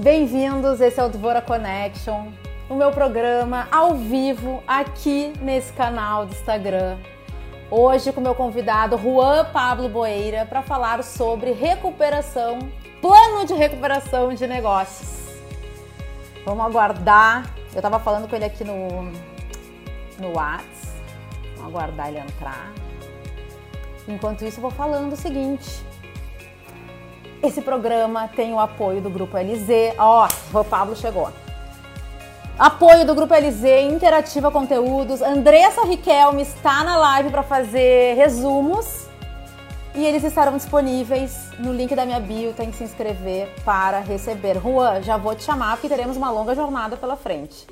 Bem-vindos, esse é o Dvora Connection, o meu programa ao vivo aqui nesse canal do Instagram. Hoje com meu convidado Juan Pablo Boeira para falar sobre recuperação, plano de recuperação de negócios. Vamos aguardar. Eu estava falando com ele aqui no no Whats. Vamos aguardar ele entrar. Enquanto isso, eu vou falando o seguinte. Esse programa tem o apoio do Grupo LZ. Ó, oh, o Pablo chegou. Apoio do Grupo LZ, Interativa Conteúdos. Andressa Riquelme está na live para fazer resumos. E eles estarão disponíveis no link da minha bio. Tem que se inscrever para receber. Juan, já vou te chamar porque teremos uma longa jornada pela frente.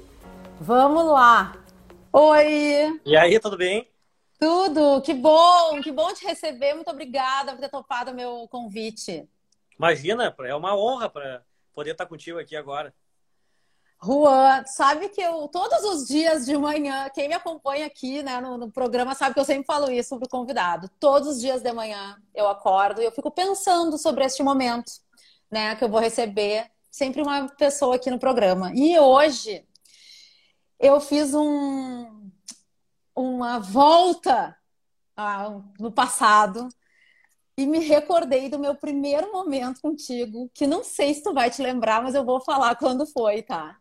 Vamos lá! Oi! E aí, tudo bem? Tudo! Que bom! Que bom te receber. Muito obrigada por ter topado o meu convite. Imagina, é uma honra para poder estar contigo aqui agora. Juan, sabe que eu, todos os dias de manhã, quem me acompanha aqui né, no, no programa sabe que eu sempre falo isso para o convidado. Todos os dias de manhã eu acordo e eu fico pensando sobre este momento, né, que eu vou receber sempre uma pessoa aqui no programa. E hoje eu fiz um, uma volta ah, no passado e me recordei do meu primeiro momento contigo, que não sei se tu vai te lembrar, mas eu vou falar quando foi, tá?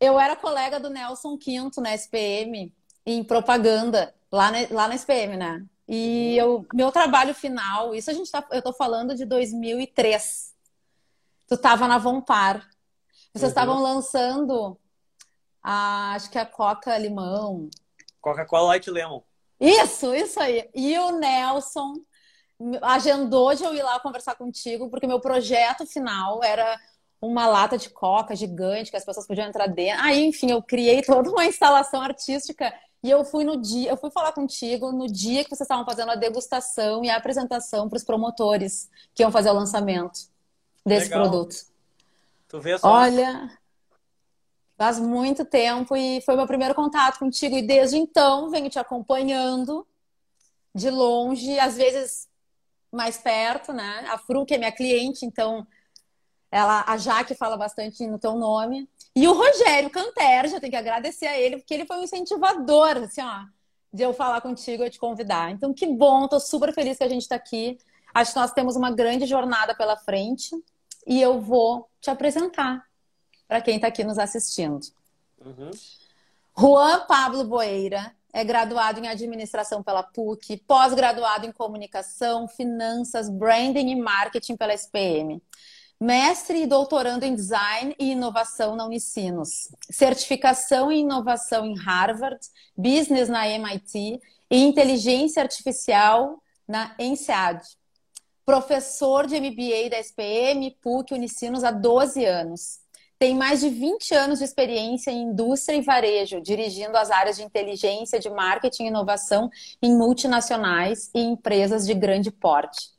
Eu era colega do Nelson Quinto na SPM, em propaganda, lá na, lá na SPM, né? E eu, meu trabalho final, isso a gente tá, eu tô falando de 2003. Tu tava na Vompar. Vocês uhum. estavam lançando a, acho que a Coca Limão. Coca-Cola Light Lemon. Isso, isso aí. E o Nelson agendou de eu ir lá conversar contigo, porque meu projeto final era uma lata de coca gigante que as pessoas podiam entrar dentro. Aí, enfim, eu criei toda uma instalação artística e eu fui no dia, eu fui falar contigo no dia que vocês estavam fazendo a degustação e a apresentação para os promotores que iam fazer o lançamento desse Legal. produto. Tu vê só. Olha, Faz muito tempo e foi meu primeiro contato contigo. E desde então venho te acompanhando de longe, às vezes mais perto, né? A Fru, que é minha cliente, então ela, a Jaque fala bastante no teu nome. E o Rogério Canter, já tenho que agradecer a ele, porque ele foi um incentivador, assim, ó, de eu falar contigo e te convidar. Então, que bom, tô super feliz que a gente está aqui. Acho que nós temos uma grande jornada pela frente e eu vou te apresentar para quem está aqui nos assistindo. Uhum. Juan Pablo Boeira é graduado em administração pela PUC, pós-graduado em comunicação, finanças, branding e marketing pela SPM. Mestre e doutorando em design e inovação na Unicinos. Certificação em inovação em Harvard, business na MIT e inteligência artificial na ENSEAD. Professor de MBA da SPM, PUC, Unicinos há 12 anos tem mais de 20 anos de experiência em indústria e varejo, dirigindo as áreas de inteligência, de marketing e inovação em multinacionais e empresas de grande porte.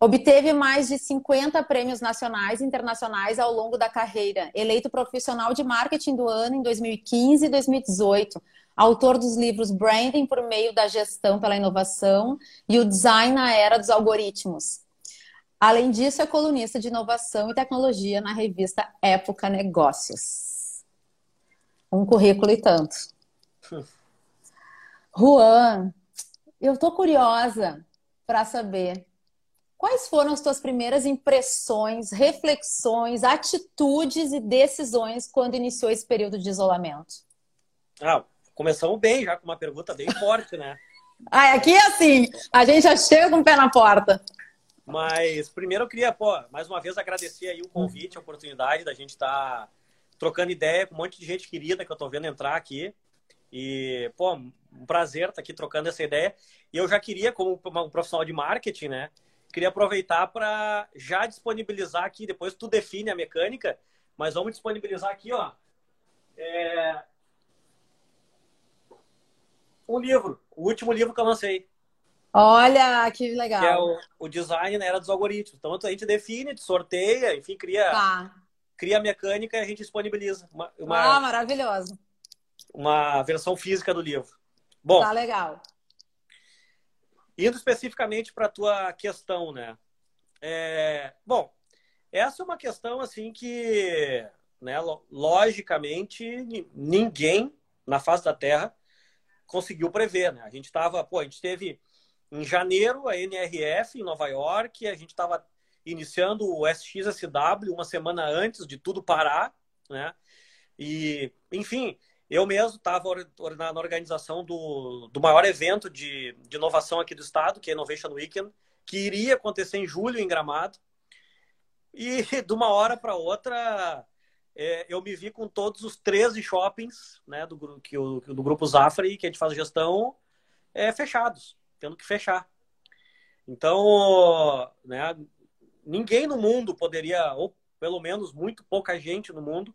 Obteve mais de 50 prêmios nacionais e internacionais ao longo da carreira, eleito profissional de marketing do ano em 2015 e 2018, autor dos livros Branding por meio da gestão pela inovação e o Design na era dos algoritmos. Além disso, é colunista de inovação e tecnologia na revista Época Negócios. Um currículo e tanto. Juan, eu tô curiosa para saber quais foram as tuas primeiras impressões, reflexões, atitudes e decisões quando iniciou esse período de isolamento. Ah, começamos bem já com uma pergunta bem forte, né? ah, aqui é assim, a gente já chega com o pé na porta. Mas primeiro eu queria, pô, mais uma vez agradecer aí o convite, a oportunidade da gente estar tá trocando ideia com um monte de gente querida que eu tô vendo entrar aqui. E, pô, um prazer estar tá aqui trocando essa ideia. E eu já queria, como um profissional de marketing, né? Queria aproveitar para já disponibilizar aqui, depois tu define a mecânica, mas vamos disponibilizar aqui, ó. É... Um livro, o último livro que eu lancei. Olha, que legal. Que é o, o design na era dos algoritmos. Então a gente define, sorteia, enfim, cria, tá. cria a mecânica e a gente disponibiliza. Uma, uma, ah, maravilhoso. Uma versão física do livro. Bom. Tá legal. Indo especificamente para a tua questão, né? É, bom, essa é uma questão assim que, né, logicamente, ninguém na face da Terra conseguiu prever, né? A gente estava, pô, a gente teve em janeiro a NRF em Nova York, a gente estava iniciando o SXSW uma semana antes de tudo parar, né? E, enfim, eu mesmo estava na organização do, do maior evento de, de inovação aqui do estado, que é Innovation Weekend, que iria acontecer em julho em Gramado. E de uma hora para outra, é, eu me vi com todos os 13 shoppings né, do, que, do grupo Zafari, que a gente faz gestão, é, fechados, tendo que fechar. Então, né, ninguém no mundo poderia, ou pelo menos muito pouca gente no mundo,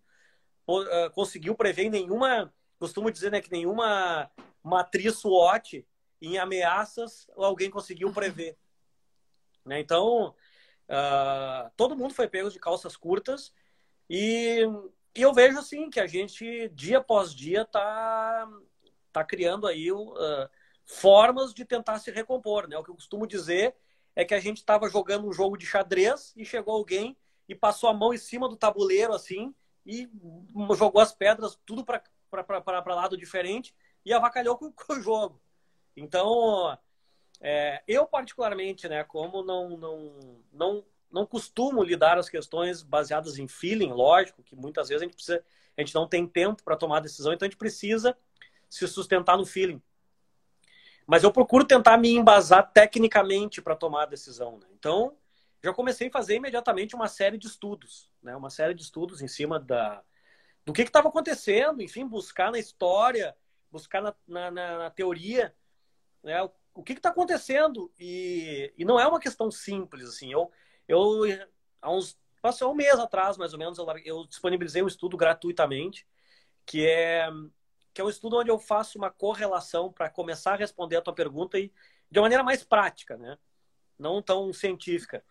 uh, conseguiu prever nenhuma, costumo dizer né, que nenhuma matriz SWOT em ameaças alguém conseguiu prever. Né? Então, uh, todo mundo foi pego de calças curtas e, e, eu vejo assim que a gente, dia após dia, está tá criando aí uh, formas de tentar se recompor. Né? O que eu costumo dizer é que a gente estava jogando um jogo de xadrez e chegou alguém e passou a mão em cima do tabuleiro assim e jogou as pedras tudo para lado diferente e avacalhou com, com o jogo. Então, é, eu particularmente, né, como não, não, não, não costumo lidar as questões baseadas em feeling, lógico, que muitas vezes a gente precisa, a gente não tem tempo para tomar decisão, então a gente precisa se sustentar no feeling. Mas eu procuro tentar me embasar tecnicamente para tomar a decisão. Né? Então, já comecei a fazer imediatamente uma série de estudos, né? uma série de estudos em cima da, do que estava acontecendo, enfim, buscar na história, buscar na, na, na teoria né? o, o que está acontecendo. E, e não é uma questão simples. assim. Eu, eu há uns passou um mês atrás, mais ou menos, eu, eu disponibilizei um estudo gratuitamente, que é que é um estudo onde eu faço uma correlação para começar a responder a tua pergunta e de uma maneira mais prática, né? Não tão científica.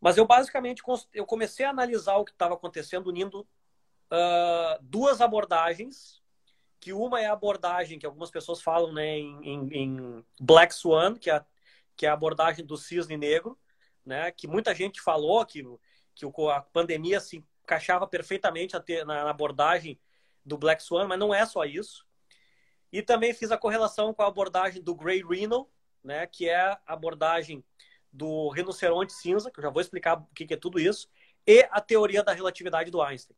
Mas eu basicamente eu comecei a analisar o que estava acontecendo unindo uh, duas abordagens, que uma é a abordagem que algumas pessoas falam né, em, em, Black Swan, que é, que é a abordagem do cisne negro, né? Que muita gente falou que, que a pandemia se encaixava perfeitamente na abordagem do Black Swan, mas não é só isso. E também fiz a correlação com a abordagem do Grey Rhino, né, que é a abordagem do rinoceronte cinza, que eu já vou explicar o que é tudo isso, e a teoria da relatividade do Einstein.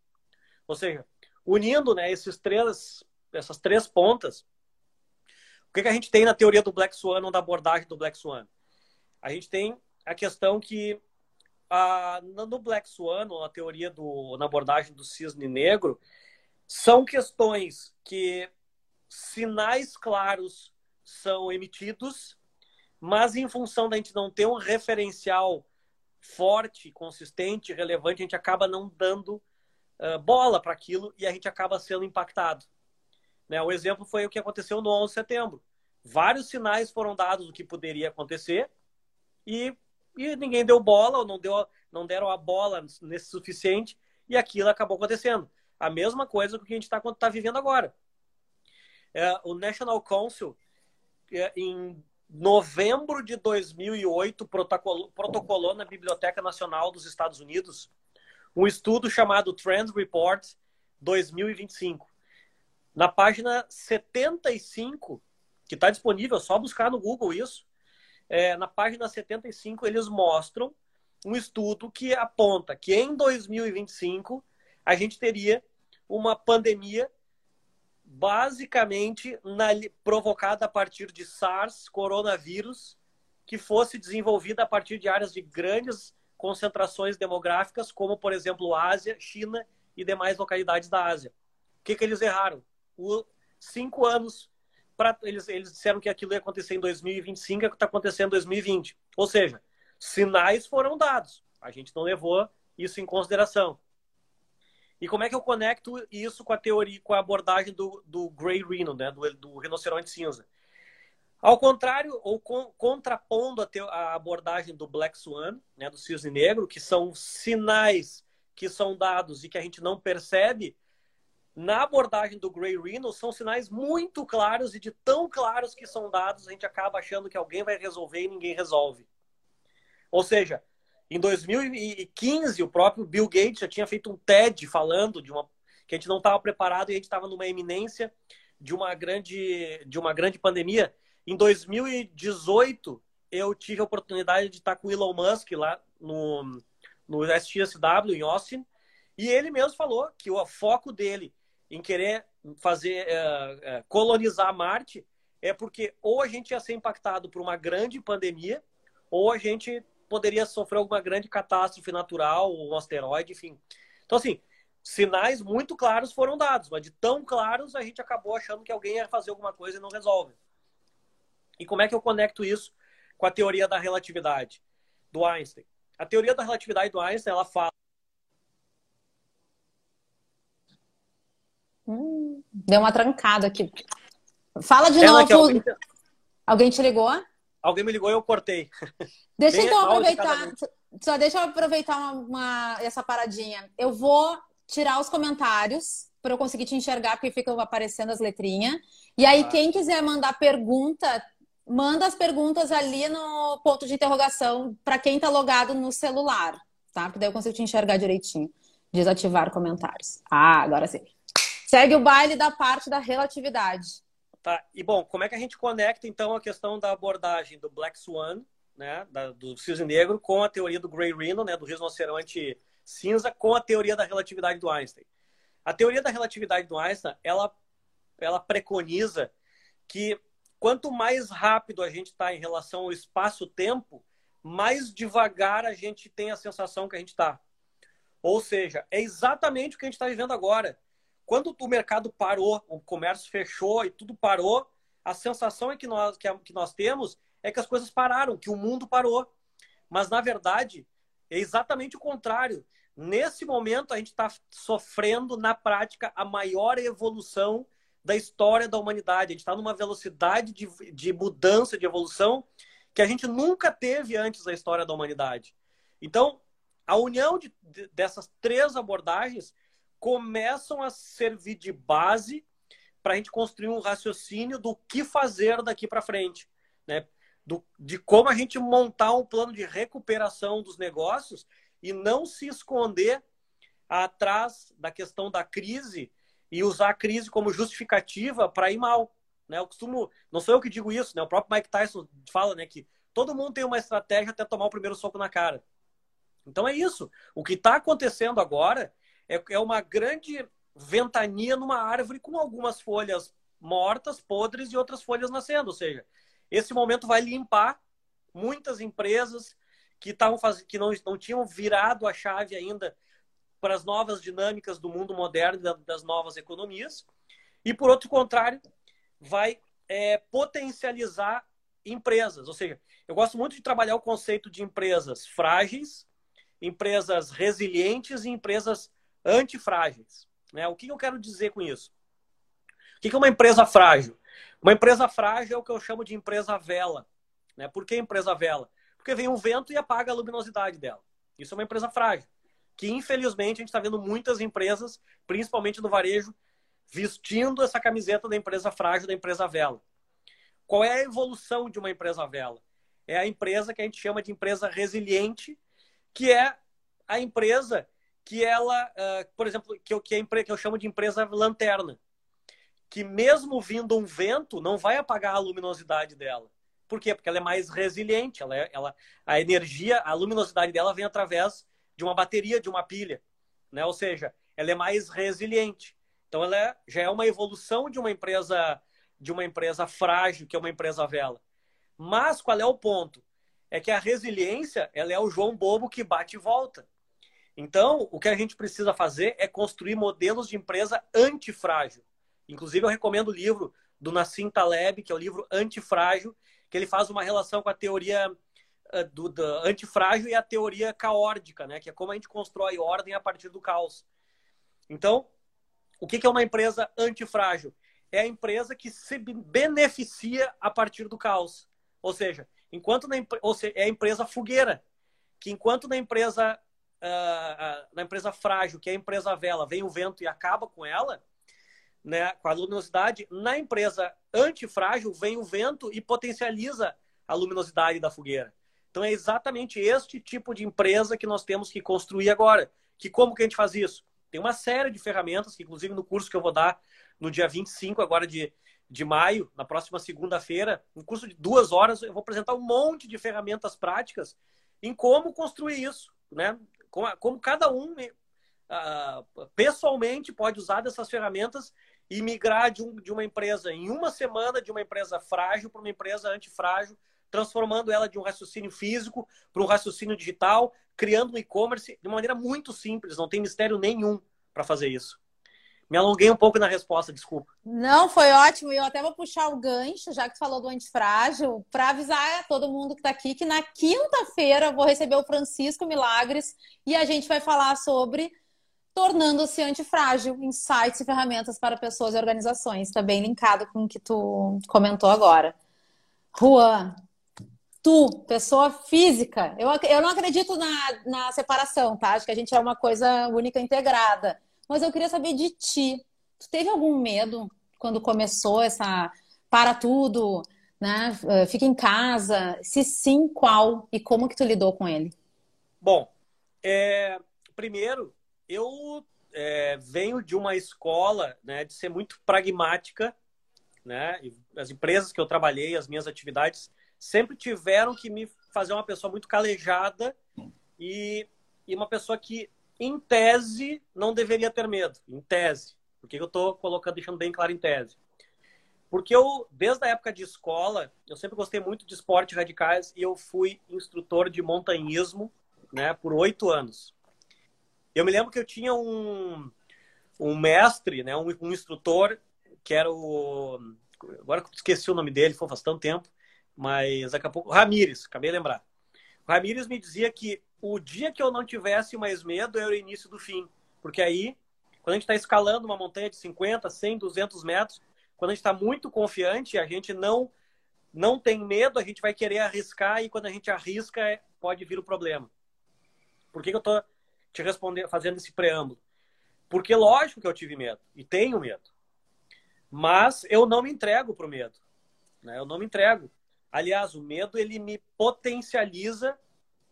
Ou seja, unindo né, esses três, essas três pontas, o que, que a gente tem na teoria do Black Swan ou da abordagem do Black Swan? A gente tem a questão que a, no Black Swan, ou na teoria do, na abordagem do cisne negro, são questões que sinais claros são emitidos, mas em função da gente não ter um referencial forte, consistente, relevante, a gente acaba não dando uh, bola para aquilo e a gente acaba sendo impactado. Né? O exemplo foi o que aconteceu no 11 de setembro. Vários sinais foram dados do que poderia acontecer e, e ninguém deu bola, ou não, deu, não deram a bola nesse suficiente e aquilo acabou acontecendo. A mesma coisa que a gente está tá vivendo agora. É, o National Council, é, em novembro de 2008, protocolou, protocolou na Biblioteca Nacional dos Estados Unidos um estudo chamado Trend Report 2025. Na página 75, que está disponível, é só buscar no Google isso, é, na página 75 eles mostram um estudo que aponta que em 2025 a gente teria uma pandemia basicamente na, provocada a partir de SARS, coronavírus, que fosse desenvolvida a partir de áreas de grandes concentrações demográficas, como, por exemplo, Ásia, China e demais localidades da Ásia. O que, que eles erraram? O, cinco anos, pra, eles, eles disseram que aquilo ia acontecer em 2025, é o que está acontecendo em 2020. Ou seja, sinais foram dados. A gente não levou isso em consideração. E como é que eu conecto isso com a teoria, com a abordagem do, do Grey Rhino, né? do, do rinoceronte cinza? Ao contrário, ou contrapondo a, te, a, abordagem do Black Swan, né, do cisne negro, que são sinais que são dados e que a gente não percebe, na abordagem do Grey Rhino são sinais muito claros e de tão claros que são dados, a gente acaba achando que alguém vai resolver e ninguém resolve. Ou seja, Em 2015, o próprio Bill Gates já tinha feito um TED falando de uma que a gente não estava preparado e a gente estava numa eminência de uma grande de uma grande pandemia. Em 2018, eu tive a oportunidade de estar com o Elon Musk lá no, no SXSW em Austin, e ele mesmo falou que o foco dele em querer fazer uh, uh, colonizar Marte é porque ou a gente ia ser impactado por uma grande pandemia, ou a gente poderia sofrer alguma grande catástrofe natural, um asteroide, enfim. Então, assim, sinais muito claros foram dados, mas de tão claros a gente acabou achando que alguém ia fazer alguma coisa e não resolve. E como é que eu conecto isso com a teoria da relatividade do Einstein. A teoria da relatividade do Einstein, ela fala hum, deu uma trancada aqui. Fala de ela novo. Alguém... alguém... te ligou? Alguém me ligou e eu cortei. Deixa Bem então aproveitar. Só deixa eu aproveitar uma, uma, essa paradinha. Eu vou tirar os comentários para eu conseguir te enxergar, porque ficam aparecendo as letrinhas. E aí, ah. quem quiser mandar pergunta, manda as perguntas ali no ponto de interrogação para quem está logado no celular, tá? Porque daí eu consigo te enxergar direitinho. Desativar comentários. Ah, agora sim. Segue o baile da parte da relatividade. Tá. E bom, como é que a gente conecta então a questão da abordagem do Black Swan, né, da, do cisne negro, com a teoria do Grey Rhino, né, do rinoceronte cinza, com a teoria da relatividade do Einstein? A teoria da relatividade do Einstein, ela, ela preconiza que quanto mais rápido a gente está em relação ao espaço-tempo, mais devagar a gente tem a sensação que a gente está. Ou seja, é exatamente o que a gente está vivendo agora. Quando o mercado parou, o comércio fechou e tudo parou, a sensação é que nós, que, que nós temos é que as coisas pararam, que o mundo parou. Mas, na verdade, é exatamente o contrário. Nesse momento, a gente está sofrendo, na prática, a maior evolução da história da humanidade. A gente está numa velocidade de, de mudança, de evolução, que a gente nunca teve antes da história da humanidade. Então, a união de, de, dessas três abordagens começam a servir de base para a gente construir um raciocínio do que fazer daqui para frente, né? Do, de como a gente montar um plano de recuperação dos negócios e não se esconder atrás da questão da crise e usar a crise como justificativa para ir mal. Né? Eu costumo, não sou eu que digo isso, né? o próprio Mike Tyson fala né, que todo mundo tem uma estratégia até tomar o primeiro soco na cara. Então é isso. O que está acontecendo agora é, é uma grande ventania numa árvore com algumas folhas mortas, podres e outras folhas nascendo. Ou seja, esse momento vai limpar muitas empresas que, faz... que não, não tinham virado a chave ainda para as novas dinâmicas do mundo moderno, das novas economias. E, por outro contrário, vai é, potencializar empresas. Ou seja, eu gosto muito de trabalhar o conceito de empresas frágeis, empresas resilientes e empresas antifrágeis. Né? O que eu quero dizer com isso? O que é uma empresa frágil? Uma empresa frágil é o que eu chamo de empresa vela. Né? Por que empresa vela? Porque vem um vento e apaga a luminosidade dela. Isso é uma empresa frágil que infelizmente a gente está vendo muitas empresas, principalmente no varejo, vestindo essa camiseta da empresa frágil, da empresa vela. Qual é a evolução de uma empresa vela? É a empresa que a gente chama de empresa resiliente, que é a empresa que ela, uh, por exemplo, que eu, que, que eu chamo de empresa lanterna, que mesmo vindo um vento, não vai apagar a luminosidade dela. Por quê? Porque ela é mais resiliente, ela, é, ela, a energia, a luminosidade dela vem através de uma bateria, de uma pilha, né? Ou seja, ela é mais resiliente. Então ela é, já é uma evolução de uma empresa de uma empresa frágil, que é uma empresa vela. Mas qual é o ponto? É que a resiliência, ela é o João Bobo que bate e volta. Então, o que a gente precisa fazer é construir modelos de empresa antifrágil. Inclusive, eu recomendo o livro do Nassim Taleb, que é o livro Antifrágil, que ele faz uma relação com a teoria eh, do, do antifrágil e a teoria caórdica, né? Que é como a gente constrói ordem a partir do caos. Então, o que é uma empresa antifrágil? É a empresa que se beneficia a partir do caos. Ou seja, enquanto na, ou seja, é a empresa fogueira, que enquanto na empresa uh, na empresa frágil, que é a empresa vela, vem o vento e acaba com ela, né, com a luminosidade, na empresa antifrágil vem o vento e potencializa a luminosidade da fogueira. Então é exatamente este tipo de empresa que nós temos que construir agora. Que como que a gente faz isso? Tem uma série de ferramentas, que inclusive no curso que eu vou dar no dia 25 agora de, de maio, na próxima segunda-feira, um curso de duas horas, eu vou apresentar um monte de ferramentas práticas em como construir isso, né? Como, cada um uh, pessoalmente pode usar dessas ferramentas e migrar de, um, de uma empresa em uma semana de uma empresa frágil para uma empresa antifrágil transformando ela de um raciocínio físico para um raciocínio digital, criando um e-commerce de uma maneira muito simples, não tem mistério nenhum para fazer isso. Me alonguei um pouco na resposta, desculpa. Não, foi ótimo. E eu até vou puxar o gancho, já que tu falou do antifrágil, para avisar a todo mundo que está aqui que na quinta-feira vou receber o Francisco Milagres e a gente vai falar sobre tornando-se antifrágil, insights e ferramentas para pessoas e organizações. Está bem linkado com o que tu comentou agora. Juan, tu, pessoa física, eu, eu não acredito na, na separação, tá? Acho que a gente é uma coisa única integrada. Mas eu queria saber de ti. Tu teve algum medo quando começou essa para tudo, né? Eh, fica em casa. Se sim, qual e como que tu lidou com ele? Bom, é, primeiro, eu é, venho de uma escola né, de ser muito pragmática, né? as empresas que eu trabalhei, as minhas atividades, sempre tiveram que me fazer uma pessoa muito calejada e, e uma pessoa que, em tese, não deveria ter medo. Em tese. Por que eu estou colocando, deixando bem claro em tese? Porque eu, desde a época de escola, eu sempre gostei muito de esportes radicais e eu fui instrutor de montanhismo né, por oito anos. Eu me lembro que eu tinha um, um mestre, né, um, um instrutor, que era o. Agora esqueci o nome dele, foi faz tanto tempo mas daqui a pouco. Ramires, acabei de lembrar. O Ramires me dizia que o dia que eu não tivesse mais medo era o início do fim. Porque aí, quando a gente está escalando uma montanha de 50, 100, 200 metros, quando a gente está muito confiante, a gente não não tem medo, a gente vai querer arriscar e quando a gente arrisca, pode vir o problema. Por que, que eu estou te respondendo, fazendo esse preâmbulo? Porque lógico que eu tive medo e tenho medo. Mas eu não me entrego para o medo. Né? Eu não me entrego. Aliás, o medo ele me potencializa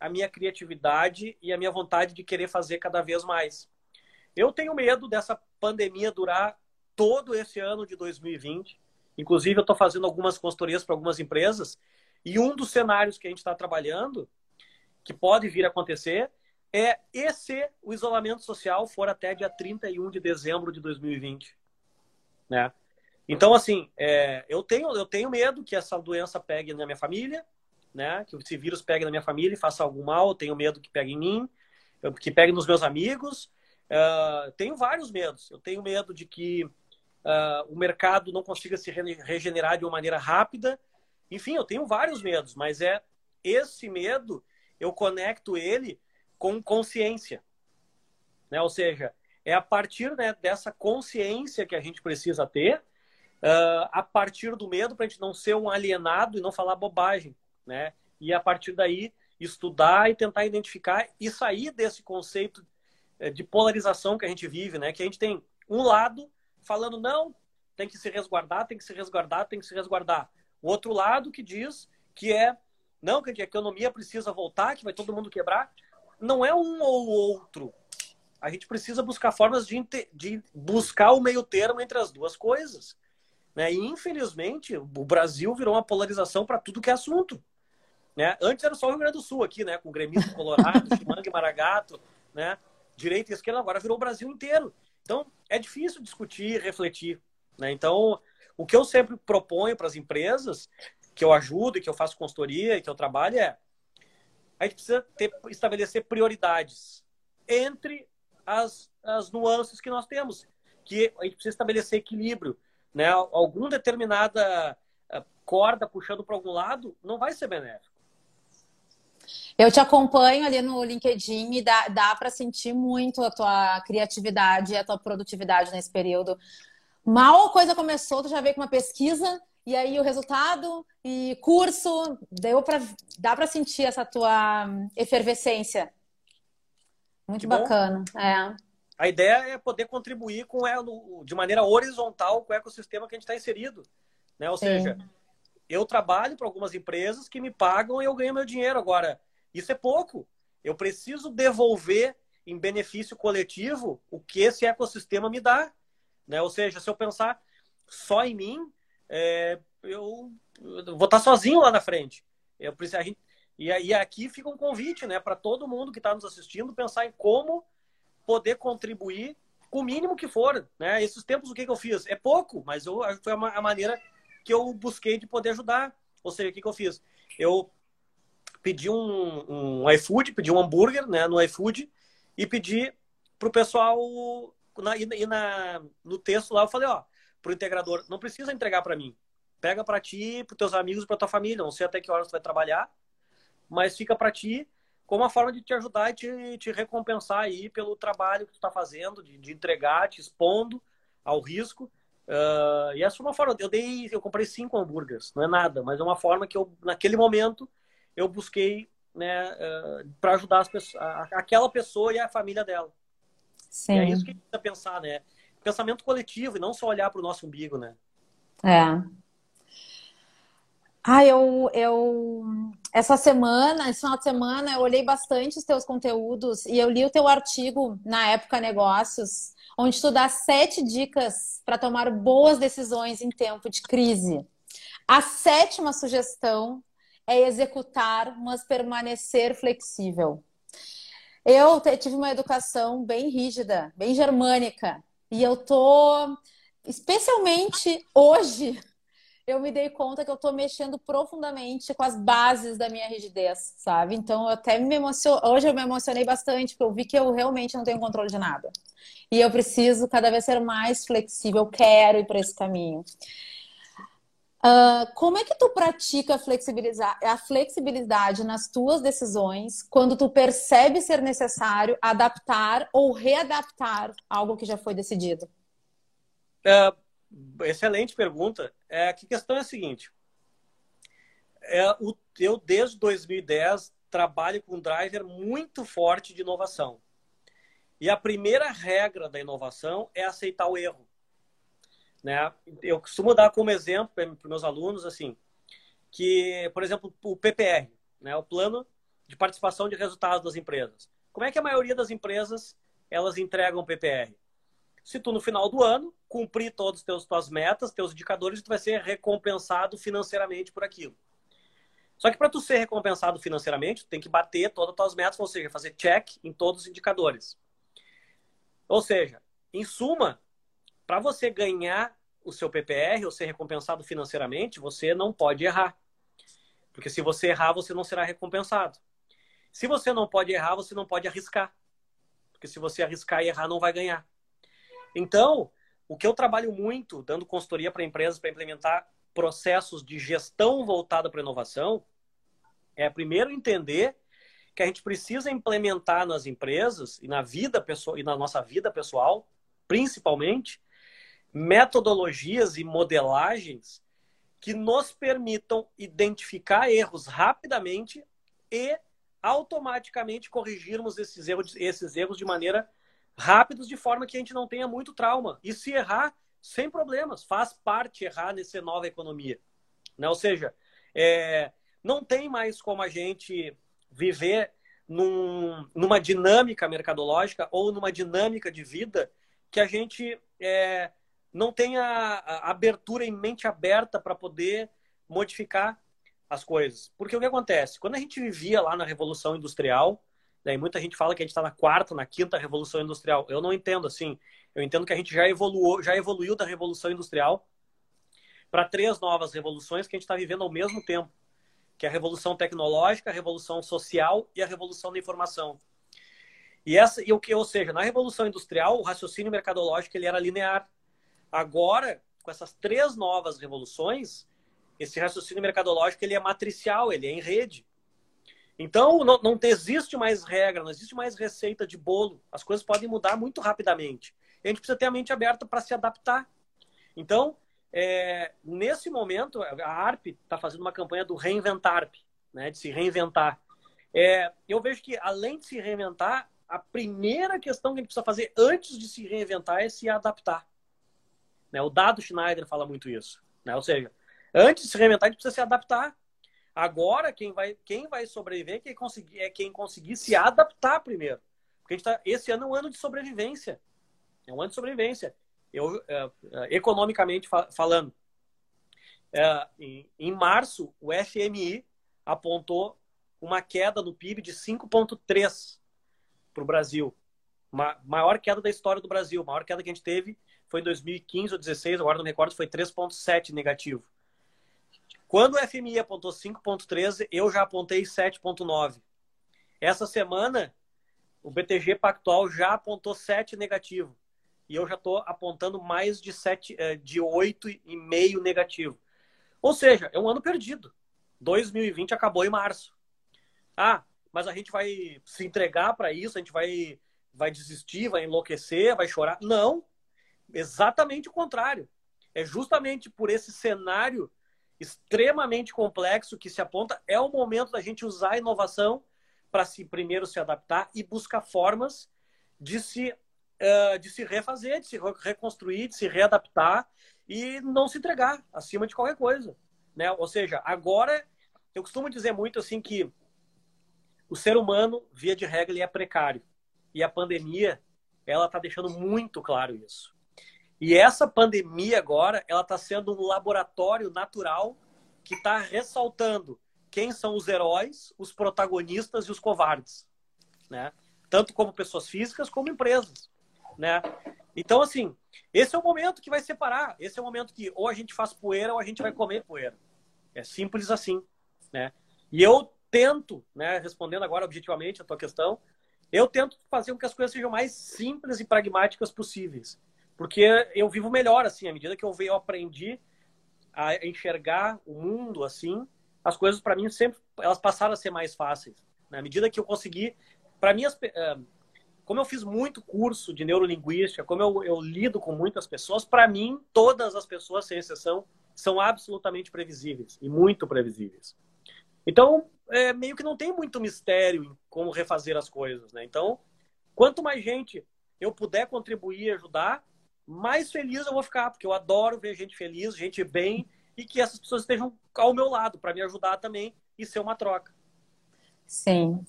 a minha criatividade e a minha vontade de querer fazer cada vez mais. Eu tenho medo dessa pandemia durar todo esse ano de 2020. Inclusive, eu estou fazendo algumas consultorias para algumas empresas e um dos cenários que a gente está trabalhando, que pode vir a acontecer, é esse o isolamento social for até dia 31 de dezembro de 2020. Né? Então, assim, é, eu, tenho, eu tenho medo que essa doença pegue na minha família, né? Que esse vírus pegue na minha família e faça algum mal. Tenho medo que pegue em mim, que pegue nos meus amigos. Uh, tenho vários medos. Eu tenho medo de que uh, o mercado não consiga se regenerar de uma maneira rápida. Enfim, eu tenho vários medos, mas é esse medo eu conecto ele com consciência, né? Ou seja, é a partir né, dessa consciência que a gente precisa ter uh, a partir do medo para a gente não ser um alienado e não falar bobagem, né? E a partir daí estudar e tentar identificar e sair desse conceito eh, de polarização que a gente vive, né? Que a gente tem um lado falando não, tem que se resguardar, tem que se resguardar, tem que se resguardar. O outro lado que diz que é não, que a economia precisa voltar, que vai todo mundo quebrar. Não é um ou outro. A gente precisa buscar formas de, de buscar o meio termo entre as duas coisas. Né? E, infelizmente, o Brasil virou uma polarização para tudo que é assunto. Né? Antes era só o Rio Grande do Sul aqui, né? com gremista colorado, chimanga e maragato, né? direita e esquerda, agora virou o Brasil inteiro. Então, é difícil discutir, refletir. Né? Então, o que eu sempre proponho para as empresas, que eu ajudo e que eu faço consultoria e que eu trabalho é a gente precisa ter, estabelecer prioridades entre as, as nuances que nós temos. Que a gente precisa estabelecer equilíbrio né, alguma determinada eh, corda puxando para algum lado, não vai ser benéfico. Eu te acompanho ali no LinkedIn e dá, dá para sentir muito a tua criatividade e a tua produtividade nesse período. Mal a coisa começou, tu já veio com uma pesquisa e aí o resultado e curso, deu pra, dá para sentir essa tua efervescência. Muito que bacana. É. A ideia é poder contribuir com ela de maneira horizontal com o ecossistema que a gente está inserido. Né? Ou seja, eu trabalho para algumas empresas que me pagam e eu ganho meu dinheiro. Agora, isso é pouco. Eu preciso devolver em benefício coletivo o que esse ecossistema me dá. Né? Ou seja, se eu pensar só em mim, é, eu, eu, vou estar sozinho lá na frente. Eu preciso, a gente, e, e aqui fica um convite né, para todo mundo que está nos assistindo pensar em como poder contribuir com o mínimo que for. Né? Esses tempos, o que, que eu fiz? É pouco, mas eu, foi a, a maneira que eu busquei de poder ajudar. Ou seja, o que, que eu fiz? Eu pedi um, um iFood, pedi um hambúrguer né, no iFood e pedi para o pessoal. Na, e na, no texto lá eu falei, ó, pro integrador, não precisa entregar para mim. Pega para ti, para teus amigos, para tua família. Não sei até que horas tu vai trabalhar, mas fica para ti como uma forma de te ajudar e te, te recompensar aí pelo trabalho que tu está fazendo, de, de, entregar, te expondo ao risco. Uh, e essa foi uma forma. Eu dei, eu comprei cinco hambúrgueres, não é nada, mas é uma forma que eu, naquele momento, eu busquei né, uh, para ajudar as pessoas, aquela pessoa e a família dela. Sim. E é isso que a gente precisa pensar, né? Pensamento coletivo e não só olhar para o nosso umbigo, né? É. Ah, eu, eu essa semana, esse final de semana, eu olhei bastante os teus conteúdos e eu li o teu artigo na época Negócios onde tu dá sete dicas para tomar boas decisões em tempo de crise. A sétima sugestão é executar, mas permanecer flexível. Eu tive uma educação bem rígida, bem germânica, e eu tô, especialmente hoje, eu me dei conta que eu tô mexendo profundamente com as bases da minha rigidez, sabe? Então, eu até me emociono. Hoje eu me emocionei bastante, porque eu vi que eu realmente não tenho controle de nada. E eu preciso cada vez ser mais flexível, eu quero ir para esse caminho. Uh, como é que tu pratica a flexibilidade nas tuas decisões quando tu percebe ser necessário adaptar ou readaptar algo que já foi decidido? É, excelente pergunta. É, a questão é a seguinte. É, o, eu, desde 2010, trabalho com um driver muito forte de inovação. E a primeira regra da inovação é aceitar o erro. Né? Eu costumo dar como exemplo para meus alunos assim, que, por exemplo, o PPR, né? o Plano de Participação de Resultados das Empresas. Como é que a maioria das empresas elas entregam PPR? Se tu no final do ano cumprir todas as tuas metas, teus indicadores, tu vai ser recompensado financeiramente por aquilo. Só que para tu ser recompensado financeiramente, tu tem que bater todas as tuas metas, ou seja, fazer check em todos os indicadores. Ou seja, em suma, para você ganhar o seu PPR ou ser recompensado financeiramente, você não pode errar. Porque se você errar, você não será recompensado. Se você não pode errar, você não pode arriscar. Porque se você arriscar e errar, não vai ganhar. Então, o que eu trabalho muito, dando consultoria para empresas para implementar processos de gestão voltada para inovação, é primeiro entender que a gente precisa implementar nas empresas e na vida pessoal e na nossa vida pessoal, principalmente, metodologias e modelagens que nos permitam identificar erros rapidamente e automaticamente corrigirmos esses erros, esses erros de maneira rápidos, de forma que a gente não tenha muito trauma. E se errar, sem problemas, faz parte errar nessa nova economia. Né? Ou seja, é, não tem mais como a gente viver num, numa dinâmica mercadológica ou numa dinâmica de vida que a gente é, não tenha abertura em mente aberta para poder modificar as coisas. Porque o que acontece? Quando a gente vivia lá na Revolução Industrial, daí muita gente fala que a gente está na quarta, na quinta Revolução Industrial. Eu não entendo assim. Eu entendo que a gente já evoluiu, já evoluiu da Revolução Industrial para três novas revoluções que a gente está vivendo ao mesmo tempo que é a revolução tecnológica, a revolução social e a revolução da informação. E essa, e o que, ou seja, na revolução industrial, o raciocínio mercadológico ele era linear. Agora, com essas três novas revoluções, esse raciocínio mercadológico ele é matricial, ele é em rede. Então, não, não existe mais regra, não existe mais receita de bolo. As coisas podem mudar muito rapidamente. E a gente precisa ter a mente aberta para se adaptar. Então, é, nesse momento, a ARP está fazendo uma campanha do Reinventarp, né, de se reinventar. É, eu vejo que, além de se reinventar, a primeira questão que a gente precisa fazer antes de se reinventar é se adaptar. Né? O Dado Schneider fala muito isso. Né? Ou seja, Antes de se reinventar, a gente precisa se adaptar. Agora, quem vai, quem vai sobreviver é quem, conseguir, é quem conseguir se adaptar primeiro. Porque tá, esse ano é um ano de sobrevivência. É um ano de sobrevivência. Eu, é, é, economicamente falando, é, em, em março, o FMI apontou uma queda no PIB de 5,3 para o Brasil. Uma maior queda da história do Brasil. A maior queda que a gente teve foi em 2015 ou 2016, agora não me recordo, foi 3,7 negativo. Quando o FMI apontou 5,13, eu já apontei 7,9. Essa semana, o BTG Pactual já apontou 7 negativo. E eu já estou apontando mais de, 7, eh, de 8,5 negativo. Ou seja, é um ano perdido. 2020 acabou em março. Ah, mas a gente vai se entregar para isso, a gente vai, vai desistir, vai enlouquecer, vai chorar. Não, exatamente o contrário. É justamente por esse cenário extremamente complexo que se aponta, é o momento da gente usar a inovação para se primeiro se adaptar e buscar formas de se, uh, de se refazer, de se reconstruir, de se readaptar e não se entregar acima de qualquer coisa. Né? Ou seja, agora eu costumo dizer muito assim que o ser humano, via de regra, ele é precário. E a pandemia, ela está deixando muito claro isso. E essa pandemia agora, ela está sendo um laboratório natural que está ressaltando quem são os heróis, os protagonistas e os covardes, né? Tanto como pessoas físicas como empresas, né? Então, assim, esse é o momento que vai separar. Esse é o momento que ou a gente faz poeira ou a gente vai comer poeira. É simples assim, né? E eu tento, né, respondendo agora objetivamente a tua questão, eu tento fazer com que as coisas sejam mais simples e pragmáticas possíveis. Porque eu vivo melhor, assim, à medida que eu, eu aprendi a enxergar o mundo assim, as coisas para mim sempre elas passaram a ser mais fáceis. Né? À medida que eu consegui, para mim, como eu fiz muito curso de neurolinguística, como eu, eu lido com muitas pessoas, para mim, todas as pessoas, sem exceção, são absolutamente previsíveis e muito previsíveis. Então, é, meio que não tem muito mistério em como refazer as coisas, né? Então, quanto mais gente eu puder contribuir e ajudar, mais feliz eu vou ficar, porque eu adoro ver gente feliz, gente bem e que essas pessoas estejam ao meu lado para me ajudar também e ser uma troca. Sim.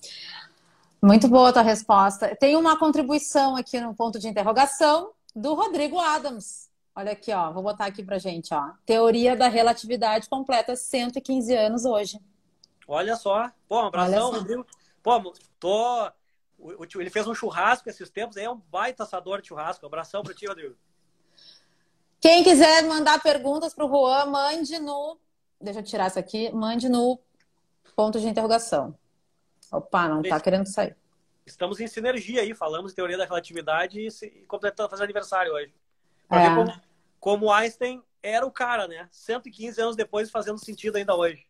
Muito boa a tua resposta. Tem uma contribuição aqui no ponto de interrogação do Rodrigo Adams. Olha aqui, ó, vou botar aqui pra gente, ó. Teoria da relatividade completa 115 anos hoje. Olha só. Pô, um abração, Rodrigo. Pô, tô. Ele fez um churrasco esses tempos, aí é um baita assador de churrasco. Um abração pra ti, Rodrigo. Quem quiser mandar perguntas pro Juan, mande no. Deixa eu tirar isso aqui. Mande no ponto de interrogação. Opa, não tá querendo sair. Estamos em sinergia aí, falamos de teoria da relatividade e completando fazer aniversário hoje. É. ver como, como Einstein era o cara, né? 115 anos depois fazendo sentido ainda hoje.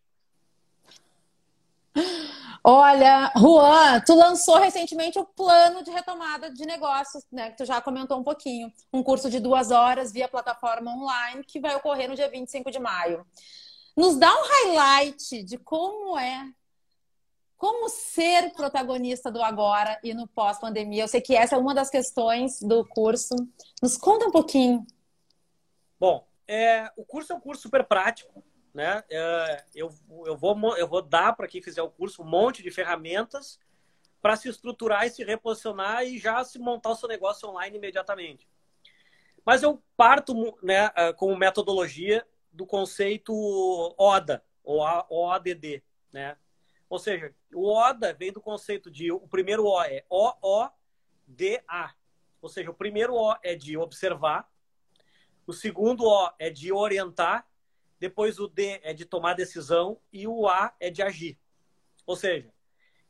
Olha, Juan, tu lançou recentemente o plano de retomada de negócios, né? Que tu já comentou um pouquinho. Um curso de duas horas via plataforma online que vai ocorrer no dia 25 de maio. Nos dá um highlight de como é, como ser protagonista do agora e no pós-pandemia. Eu sei que essa é uma das questões do curso. Nos conta um pouquinho. Bom, é, o curso é um curso super prático né? É, eu, eu, vou, eu vou dar para quem fizer o curso um monte de ferramentas para se estruturar e se reposicionar e já se montar o seu negócio online imediatamente. Mas eu parto né, é, como metodologia do conceito ODA, ou OADD, né? Ou seja, o ODA vem do conceito de o primeiro O é O-O-D-A. Ou seja, o primeiro O é de observar, o segundo O é de orientar depois o D é de tomar decisão e o A é de agir. Ou seja,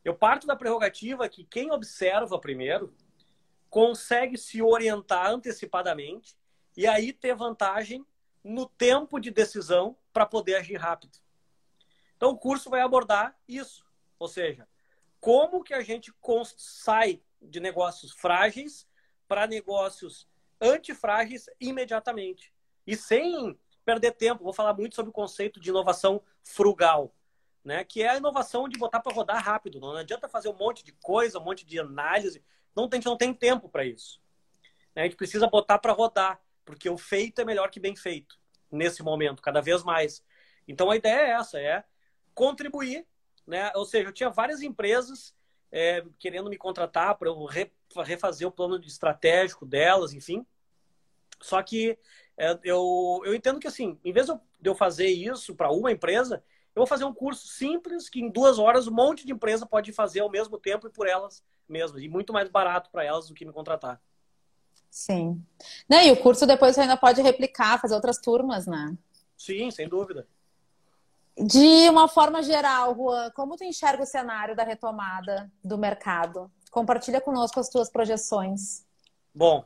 eu parto da prerrogativa que quem observa primeiro consegue se orientar antecipadamente e aí ter vantagem no tempo de decisão para poder agir rápido. Então o curso vai abordar isso, ou seja, como que a gente sai de negócios frágeis para negócios antifrágeis imediatamente e sem perder tempo. Vou falar muito sobre o conceito de inovação frugal, né? Que é a inovação de botar para rodar rápido. Não adianta fazer um monte de coisa, um monte de análise. Não a gente não tem tempo para isso. Né? A gente precisa botar para rodar, porque o feito é melhor que bem feito nesse momento, cada vez mais. Então a ideia é essa, é contribuir, né? Ou seja, eu tinha várias empresas é, querendo me contratar para eu refazer o plano estratégico delas, enfim. Só que eu, eu entendo que assim, em vez de eu fazer isso para uma empresa, eu vou fazer um curso simples que em duas horas um monte de empresa pode fazer ao mesmo tempo e por elas mesmas. E muito mais barato para elas do que me contratar. Sim. Né, e o curso depois você ainda pode replicar, fazer outras turmas, né? Sim, sem dúvida. De uma forma geral, Juan, como tu enxerga o cenário da retomada do mercado? Compartilha conosco as tuas projeções. Bom,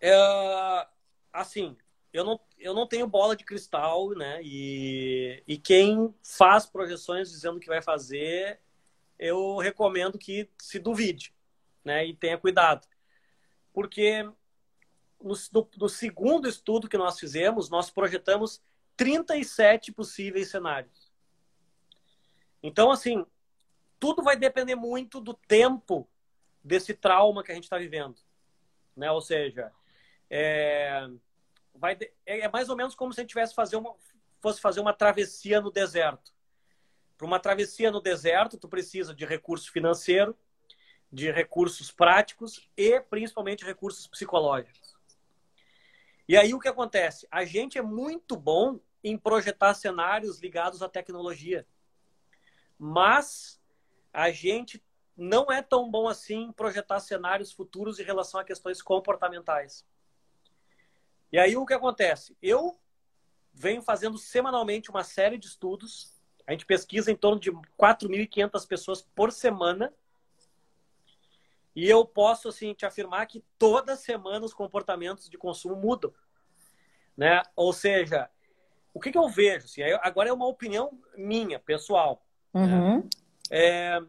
é, assim, eu não, eu não tenho bola de cristal, né? E, e quem faz projeções dizendo que vai fazer, eu recomendo que se duvide, né? E tenha cuidado. Porque no, no, no segundo estudo que nós fizemos, nós projetamos 37 possíveis cenários. Então, assim, tudo vai depender muito do tempo desse trauma que a gente está vivendo. Né? Ou seja, é, vai, é, é mais ou menos como se a tivesse fazer uma, fosse fazer uma travessia no deserto. Para uma travessia no deserto, tu precisa de recurso financeiro, de recursos práticos e principalmente recursos psicológicos. E aí o que acontece? A gente é muito bom em projetar cenários ligados à tecnologia. Mas a gente não é tão bom assim em projetar cenários futuros em relação a questões comportamentais. E aí o que acontece? Eu venho fazendo semanalmente uma série de estudos. A gente pesquisa em torno de 4.500 pessoas por semana. E eu posso assim te afirmar que toda semana os comportamentos de consumo mudam, né? Ou seja, o que, que eu vejo? Assim, agora é uma opinião minha, pessoal. Né? Uhum. Né? É,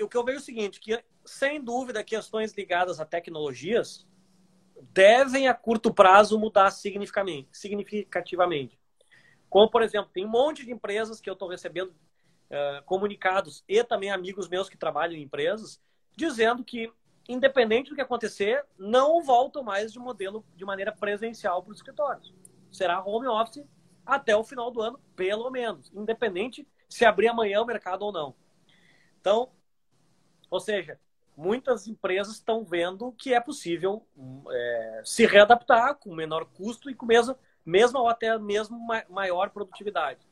o que eu vejo é o seguinte, que sem dúvida questões ligadas a tecnologias devem a curto prazo mudar significativamente. Como, por exemplo, tem um monte de empresas que eu estou recebendo uh, comunicados e também amigos meus que trabalham em empresas dizendo que, independente do que acontecer, não voltam mais de modelo de maneira presencial para os escritórios. Será home office até o final do ano, pelo menos, independente se abrir amanhã o mercado ou não. Então, ou seja, muitas empresas estão vendo que é possível é, se readaptar com menor custo e com mesmo, mesma ou até mesmo maior produtividade.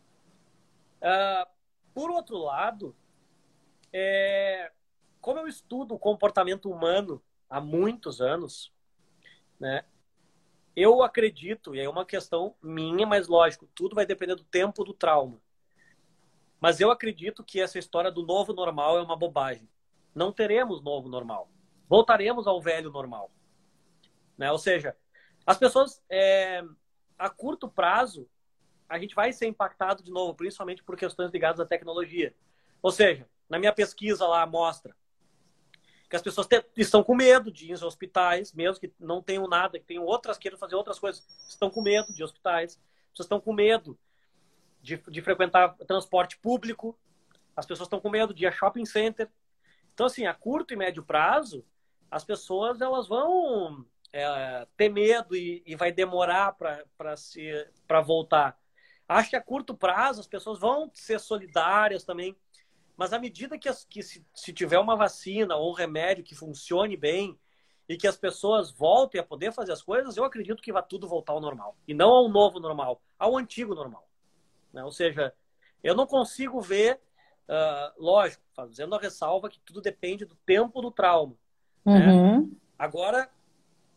Uh, por outro lado, é, como eu estudo o comportamento humano há muitos anos, né, eu acredito, e é uma questão minha, mas lógico, tudo vai depender do tempo do trauma. Mas eu acredito que essa história do novo normal é uma bobagem. Não teremos novo normal. Voltaremos ao velho normal. Né? Ou seja, as pessoas, é, a curto prazo, a gente vai ser impactado de novo, principalmente por questões ligadas à tecnologia. Ou seja, na minha pesquisa lá mostra que as pessoas te, estão com medo de ir aos hospitais, mesmo que não tenham nada, que tenham outras, queiram fazer outras coisas, estão com medo de hospitais, as pessoas estão com medo de, de frequentar transporte público, as pessoas estão com medo de ir a shopping center. Então, assim, a curto e médio prazo, as pessoas elas vão é, ter medo e, e vai demorar para voltar. Acho que a curto prazo as pessoas vão ser solidárias também mas à medida que, as, que se, se tiver uma vacina ou um remédio que funcione bem e que as pessoas voltem a poder fazer as coisas, eu acredito que vai tudo voltar ao normal. E não ao novo normal, ao antigo normal. Né? Ou seja, eu não consigo ver, uh, lógico, fazendo a ressalva que tudo depende do tempo do trauma. Né? Uhum. Né? Agora,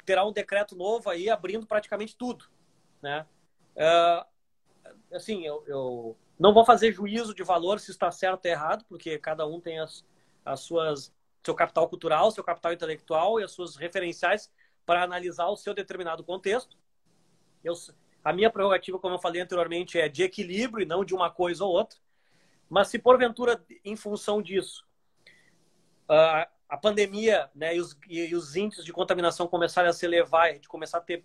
terá um decreto novo aí abrindo praticamente tudo. Né? Uh, assim, eu, eu não vou fazer juízo de valor se está certo ou errado, porque cada um tem as, as suas seu capital cultural, seu capital intelectual e as suas referenciais para analisar o seu determinado contexto. Eu, a minha prerrogativa, como eu falei anteriormente, é de equilíbrio e não de uma coisa ou outra. Mas se porventura, em função disso, a, pandemia né, e, os, e, os, índices de contaminação começarem a se elevar, a gente começar a ter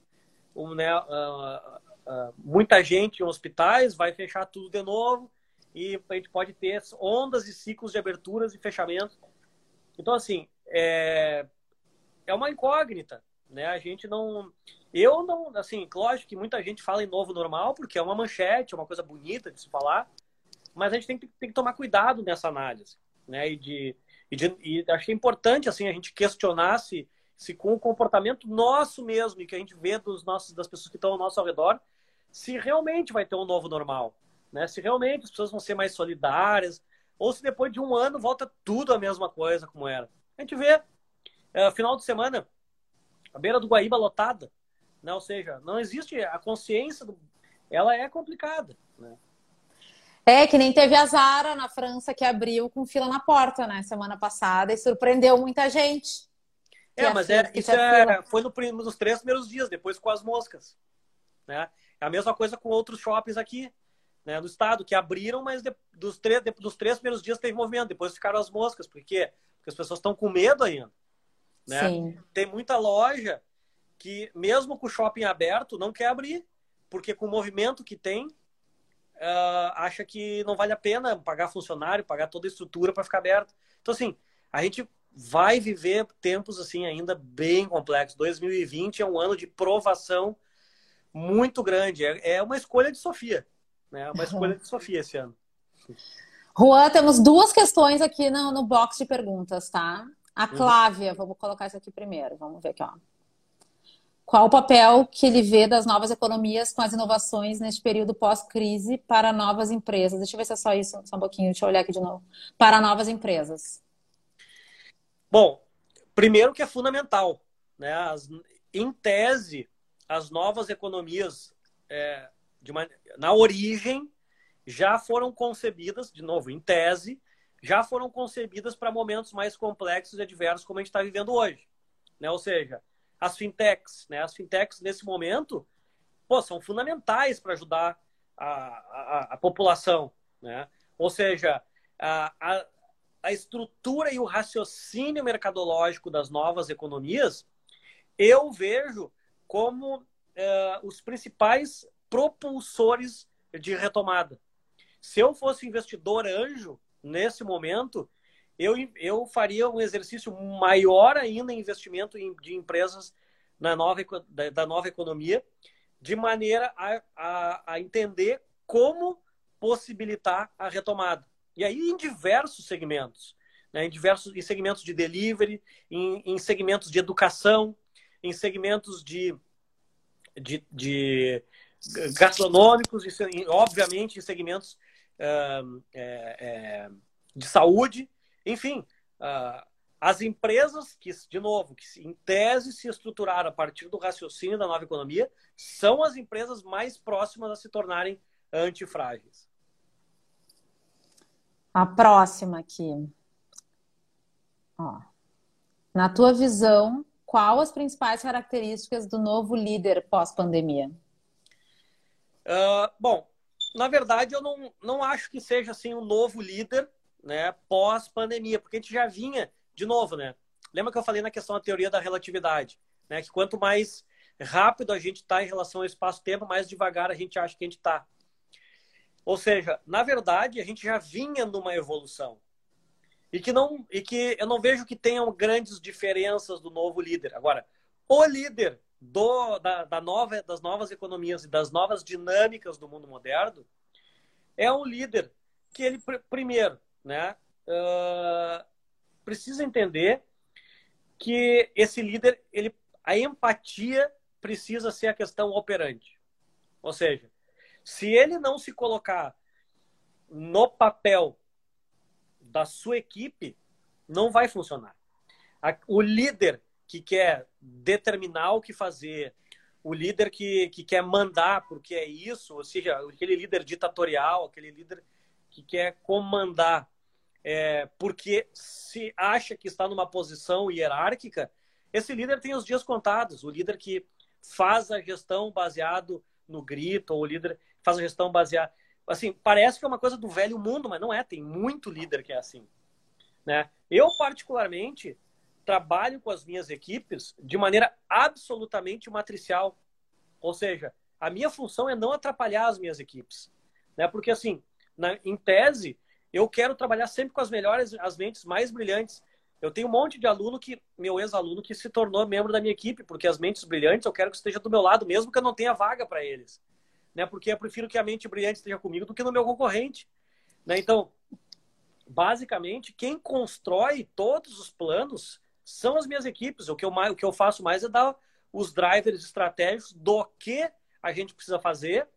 um, né, uh, uh, muita gente em hospitais, vai fechar tudo de novo e a gente pode ter ondas e ciclos de aberturas e fechamentos. Então, assim, é, é uma incógnita, né? A gente não... Eu não... Assim, lógico que muita gente fala em novo normal porque é uma manchete, é uma coisa bonita de se falar, mas a gente tem que, tem que tomar cuidado nessa análise, né? E de, e, de, e acho que é importante assim a gente questionar se, se com o comportamento nosso mesmo e que a gente vê dos nossos das pessoas que estão ao nosso redor, se realmente vai ter um novo normal, né? Se realmente as pessoas vão ser mais solidárias ou se depois de um ano volta tudo a mesma coisa como era. A gente vê é, final de semana a beira do Guaíba lotada, né? Ou seja, não existe a consciência do... ela é complicada, né? É, que nem teve a Zara na França que abriu com fila na porta, né, semana passada, e surpreendeu muita gente. É, mas é, isso é, foi no, nos três primeiros dias, depois com as moscas. Né? É a mesma coisa com outros shoppings aqui, né, no estado, que abriram, mas de, dos, três, de, dos três primeiros dias teve movimento, depois ficaram as moscas. Por quê? Porque as pessoas estão com medo ainda. Né? Sim. Tem muita loja que, mesmo com o shopping aberto, não quer abrir, porque com o movimento que tem, uh, acha que não vale a pena pagar funcionário, pagar toda a estrutura para ficar aberto. Então, assim, a gente vai viver tempos assim ainda bem complexos. 2020 é um ano de provação muito grande. É, é uma escolha de Sofia, né? Uma escolha de Sofia esse ano. Juan, temos duas questões aqui no, no box de perguntas, tá? A uhum. Clávia, vamos colocar isso aqui primeiro. Vamos ver aqui, ó. Qual o papel que ele vê das novas economias com as inovações neste período pós-crise para novas empresas? Deixa eu ver se é só isso, só um pouquinho, deixa eu olhar aqui de novo. Para novas empresas. Bom, primeiro que é fundamental, né? As, em tese, as novas economias é, uma, na origem já foram concebidas, de novo, em tese, já foram concebidas para momentos mais complexos e adversos como a gente está vivendo hoje. Né? Ou seja, as fintechs. Né? As fintechs, nesse momento, pô, são fundamentais para ajudar a, a, a, população. Né? Ou seja, a, a, a estrutura e o raciocínio mercadológico das novas economias, eu vejo como é, os principais propulsores de retomada. Se eu fosse investidor anjo, nesse momento, eu, eu faria um exercício maior ainda em investimento de empresas na nova, da, da nova economia, de maneira a, a, a, entender como possibilitar a retomada. E aí em diversos segmentos, né? em diversos em segmentos de delivery, em, em segmentos de educação, em segmentos de, de, de gastronômicos, e, obviamente em segmentos uh, é, é, de saúde. Enfim, uh, as empresas que, de novo, que em tese se estruturaram a partir do raciocínio da nova economia, são as empresas mais próximas a se tornarem antifrágeis. A próxima aqui. Ó. Na tua visão, qual as principais características do novo líder pós-pandemia? Uh, bom, na verdade, eu não, não acho que seja assim um novo líder né, pós-pandemia, porque a gente já vinha, de novo, né? Lembra que eu falei na questão da teoria da relatividade, né? Que quanto mais rápido a gente está em relação ao espaço-tempo, mais devagar a gente acha que a gente está. Ou seja, na verdade, a gente já vinha numa evolução. E que, não, e que eu não vejo que tenham grandes diferenças do novo líder. Agora, o líder do, da, da nova, das novas economias e das novas dinâmicas do mundo moderno é um líder que ele, primeiro, né, uh, precisa entender que esse líder, ele, a empatia precisa ser a questão operante. Ou seja, se ele não se colocar no papel da sua equipe, não vai funcionar. O líder que quer determinar o que fazer, o líder que, que quer mandar porque é isso, ou seja, aquele líder ditatorial, aquele líder que quer comandar é, porque se acha que está numa posição hierárquica, esse líder tem os dias contados. O líder que faz a gestão baseado no grito, ou o líder faz a gestão baseada. Assim, parece que é uma coisa do velho mundo, mas não é. Tem muito líder que é assim. Né? Eu, particularmente, trabalho com as minhas equipes de maneira absolutamente matricial. Ou seja, a minha função é não atrapalhar as minhas equipes. Né? Porque, assim, na, em tese, eu quero trabalhar sempre com as melhores, as mentes mais brilhantes. Eu tenho um monte de aluno que, meu ex-aluno, que se tornou membro da minha equipe, porque as mentes brilhantes eu quero que esteja do meu lado, mesmo que eu não tenha vaga para eles. Né? Porque eu prefiro que a mente brilhante esteja comigo do que no meu concorrente. Né? Então, basicamente, quem constrói todos os planos são as minhas equipes. O que eu, o que eu faço mais é dar os drivers estratégicos do que a gente precisa fazer,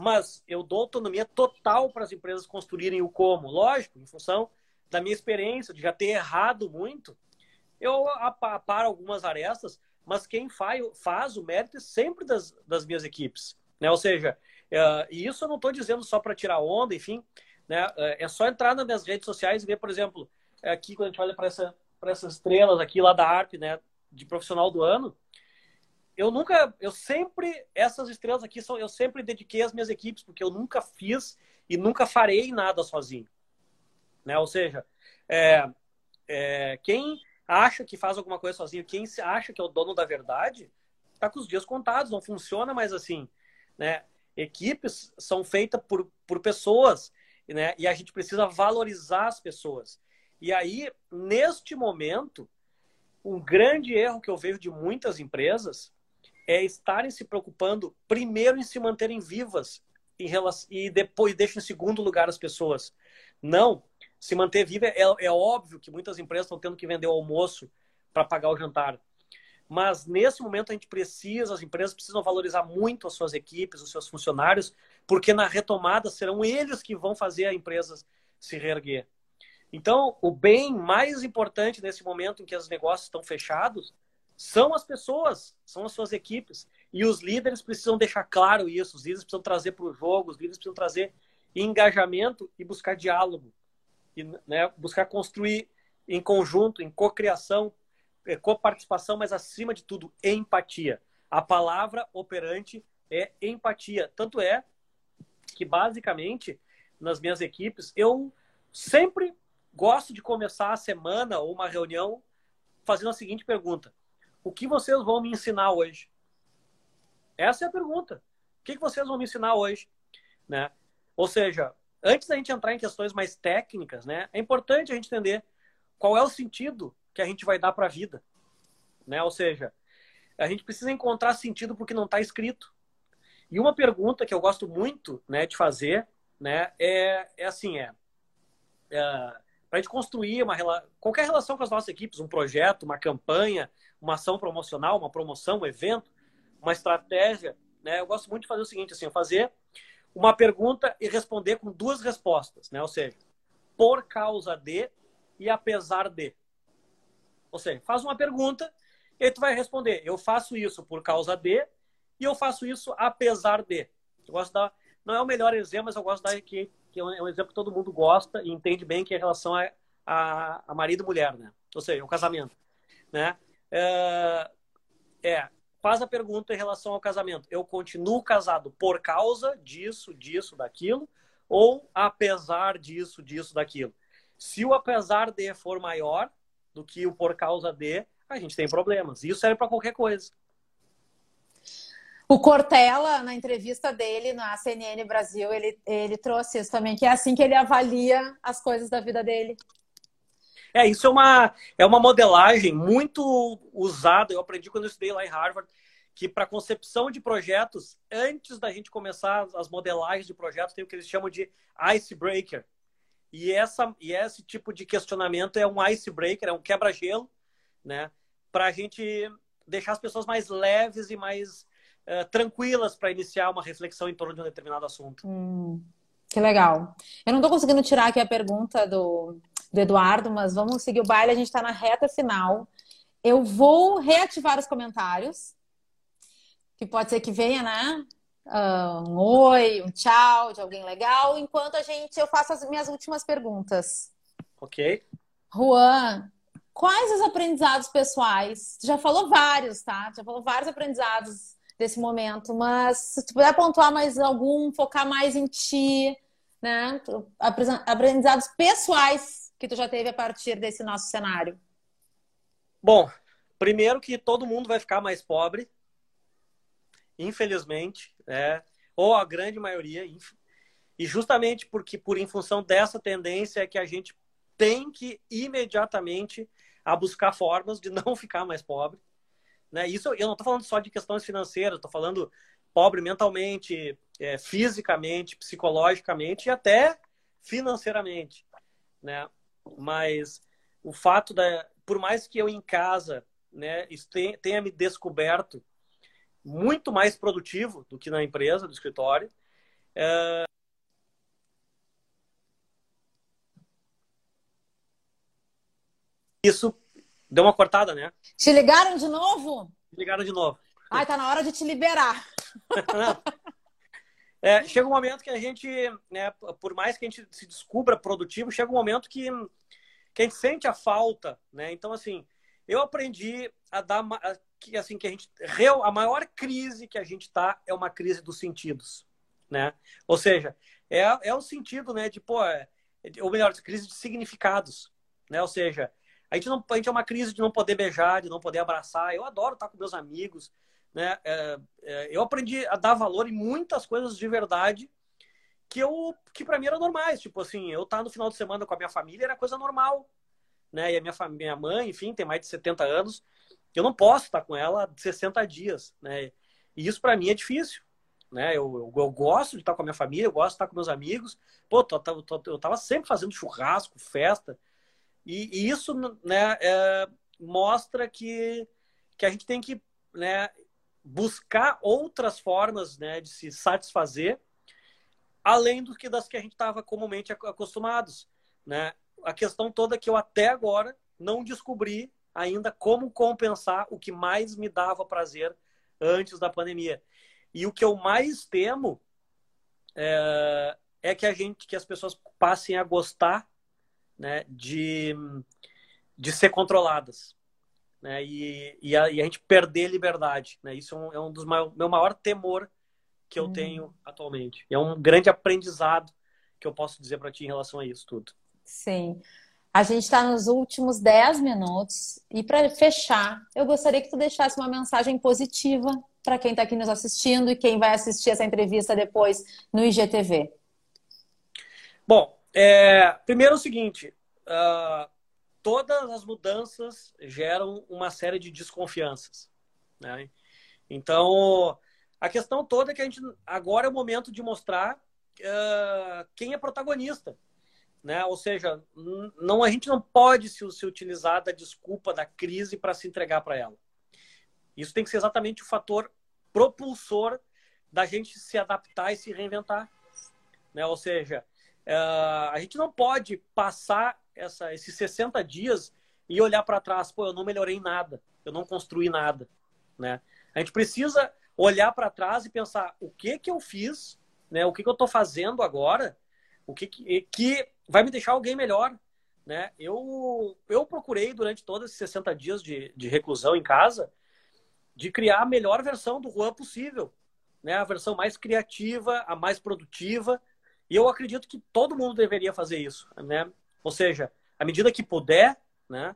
mas eu dou autonomia total para as empresas construírem o como. Lógico, em função da minha experiência, de já ter errado muito, eu aparo algumas arestas, mas quem faz, faz o mérito é sempre das, das minhas equipes. Né? Ou seja, é, e isso eu não estou dizendo só para tirar onda, enfim, né? é só entrar nas minhas redes sociais e ver, por exemplo, aqui quando a gente olha para essa, essas estrelas aqui lá da ARP, né, de profissional do ano, eu nunca, eu sempre, essas estrelas aqui são, eu sempre dediquei às minhas equipes, porque eu nunca fiz e nunca farei nada sozinho. Né? Ou seja, é, é, quem acha que faz alguma coisa sozinho, quem acha que é o dono da verdade, está com os dias contados, não funciona mais assim. Né? Equipes são feitas por, por pessoas, né? e a gente precisa valorizar as pessoas. E aí, neste momento, um grande erro que eu vejo de muitas empresas é estarem se preocupando primeiro em se manterem vivas em relação, e depois deixam em segundo lugar as pessoas. Não, se manter viva, é, é óbvio que muitas empresas estão tendo que vender o almoço para pagar o jantar. Mas nesse momento a gente precisa, as empresas precisam valorizar muito as suas equipes, os seus funcionários, porque na retomada serão eles que vão fazer a empresa se reerguer. Então, o bem mais importante nesse momento em que os negócios estão fechados são as pessoas, são as suas equipes. E os líderes precisam deixar claro isso, os líderes precisam trazer para o jogo, os líderes precisam trazer engajamento e buscar diálogo e né, buscar construir em conjunto, em cocriação, é, coparticipação, mas acima de tudo, empatia. A palavra operante é empatia. Tanto é que, basicamente, nas minhas equipes, eu sempre gosto de começar a semana ou uma reunião fazendo a seguinte pergunta: O que vocês vão me ensinar hoje? Essa é a pergunta. O que vocês vão me ensinar hoje? Né? Ou seja, antes da gente entrar em questões mais técnicas, né, é importante a gente entender qual é o sentido que a gente vai dar para a vida, né? Ou seja, a gente precisa encontrar sentido porque não está escrito. E uma pergunta que eu gosto muito, né, de fazer, né, é, é assim, é, é para a gente construir uma qualquer relação com as nossas equipes, um projeto, uma campanha, uma ação promocional, uma promoção, um evento, uma estratégia, né? Eu gosto muito de fazer o seguinte, assim, fazer uma pergunta e responder com duas respostas, né? Ou seja, por causa de e apesar de. Ou seja, faz uma pergunta e tu vai responder, eu faço isso por causa de e eu faço isso apesar de. Eu gosto da não é o melhor exemplo, mas eu gosto da que, que é um exemplo que todo mundo gosta e entende bem que é em relação a, a, a marido e mulher, né? Ou seja, o casamento, né? É, é faz a pergunta em relação ao casamento. Eu continuo casado por causa disso, disso, daquilo, ou apesar disso, disso, daquilo? Se o apesar de for maior do que o por causa de, a gente tem problemas. Isso serve para qualquer coisa. O Cortella, na entrevista dele na CNN Brasil, ele, ele trouxe isso também, que é assim que ele avalia as coisas da vida dele. É, isso é uma, é uma modelagem muito usada. Eu aprendi quando eu estudei lá em Harvard, que para concepção de projetos, antes da gente começar as modelagens de projetos, tem o que eles chamam de icebreaker. E, essa, e esse tipo de questionamento é um icebreaker, é um quebra-gelo, né? Para a gente deixar as pessoas mais leves e mais uh, tranquilas para iniciar uma reflexão em torno de um determinado assunto. Hum, que legal. Eu não estou conseguindo tirar aqui a pergunta do, do Eduardo, mas vamos seguir o baile, a gente está na reta final. Eu vou reativar os comentários, que pode ser que venha, né? Uh, um oi, um tchau de alguém legal, enquanto a gente eu faço as minhas últimas perguntas. Ok. Juan, quais os aprendizados pessoais? já falou vários, tá? Já falou vários aprendizados desse momento, mas se tu puder pontuar mais algum, focar mais em ti, né? Aprendizados pessoais que tu já teve a partir desse nosso cenário? Bom, primeiro que todo mundo vai ficar mais pobre, infelizmente, né? ou a grande maioria, e justamente porque por em função dessa tendência é que a gente tem que imediatamente a buscar formas de não ficar mais pobre, né? Isso eu não estou falando só de questões financeiras, estou falando pobre mentalmente, é, fisicamente, psicologicamente e até financeiramente, né? Mas o fato da, por mais que eu em casa, né, tenha me descoberto muito mais produtivo do que na empresa, do escritório, é... isso deu uma cortada, né? Te ligaram de novo? ligaram de novo. Ai, tá na hora de te liberar. é, chega um momento que a gente, né, por mais que a gente se descubra produtivo, chega um momento que, que a gente sente a falta, né? Então, assim, eu aprendi a dar que assim que a gente a maior crise que a gente está é uma crise dos sentidos, né? Ou seja, é, é o sentido, né, de pô, é, ou melhor, crise de significados, né? Ou seja, a gente não a gente é uma crise de não poder beijar, de não poder abraçar. Eu adoro estar com meus amigos, né? É, é, eu aprendi a dar valor em muitas coisas de verdade que eu que para mim eram normais, tipo assim, eu estar no final de semana com a minha família era coisa normal, né? E a minha minha mãe, enfim, tem mais de 70 anos, eu não posso estar com ela 60 dias, né? E isso para mim é difícil, né? Eu, eu, eu, gosto de estar com a minha família, eu gosto de estar com meus amigos. Pô, tô, tô, tô, eu tava sempre fazendo churrasco, festa. E, e isso, né, é, mostra que, que a gente tem que, né, buscar outras formas, né, de se satisfazer, além do que das que a gente estava comumente acostumados, né? A questão toda é que eu até agora não descobri ainda como compensar o que mais me dava prazer antes da pandemia. E o que eu mais temo é, é que a gente, que as pessoas passem a gostar, né, de, de ser controladas, né, e, e, a, e a gente perder liberdade, né. Isso é um, é um dos maior, meu maior temor que eu hum. tenho atualmente. E é um grande aprendizado que eu posso dizer para ti em relação a isso tudo. Sim. A gente está nos últimos 10 minutos e para fechar, eu gostaria que tu deixasse uma mensagem positiva para quem está aqui nos assistindo e quem vai assistir essa entrevista depois no IGTV. Bom, é, primeiro é o seguinte: uh, todas as mudanças geram uma série de desconfianças. Né? Então, a questão toda é que a gente agora é o momento de mostrar uh, quem é protagonista né? Ou seja, não, a gente não pode se, se utilizar da desculpa da crise para se entregar para ela. Isso tem que ser exatamente o fator propulsor da gente se adaptar e se reinventar. Né? Ou seja, uh, a gente não pode passar essa, esses 60 dias e olhar para trás, pô, eu não melhorei nada, eu não construí nada. Né? A gente precisa olhar para trás e pensar o que que eu fiz, né? o que, que eu estou fazendo agora, o que, que, que vai me deixar alguém melhor. Né? Eu, eu procurei durante todos esses 60 dias de, de reclusão em casa de criar a melhor versão do Juan possível. Né? A versão mais criativa, a mais produtiva. E eu acredito que todo mundo deveria fazer isso. Né? Ou seja, à medida que puder, né?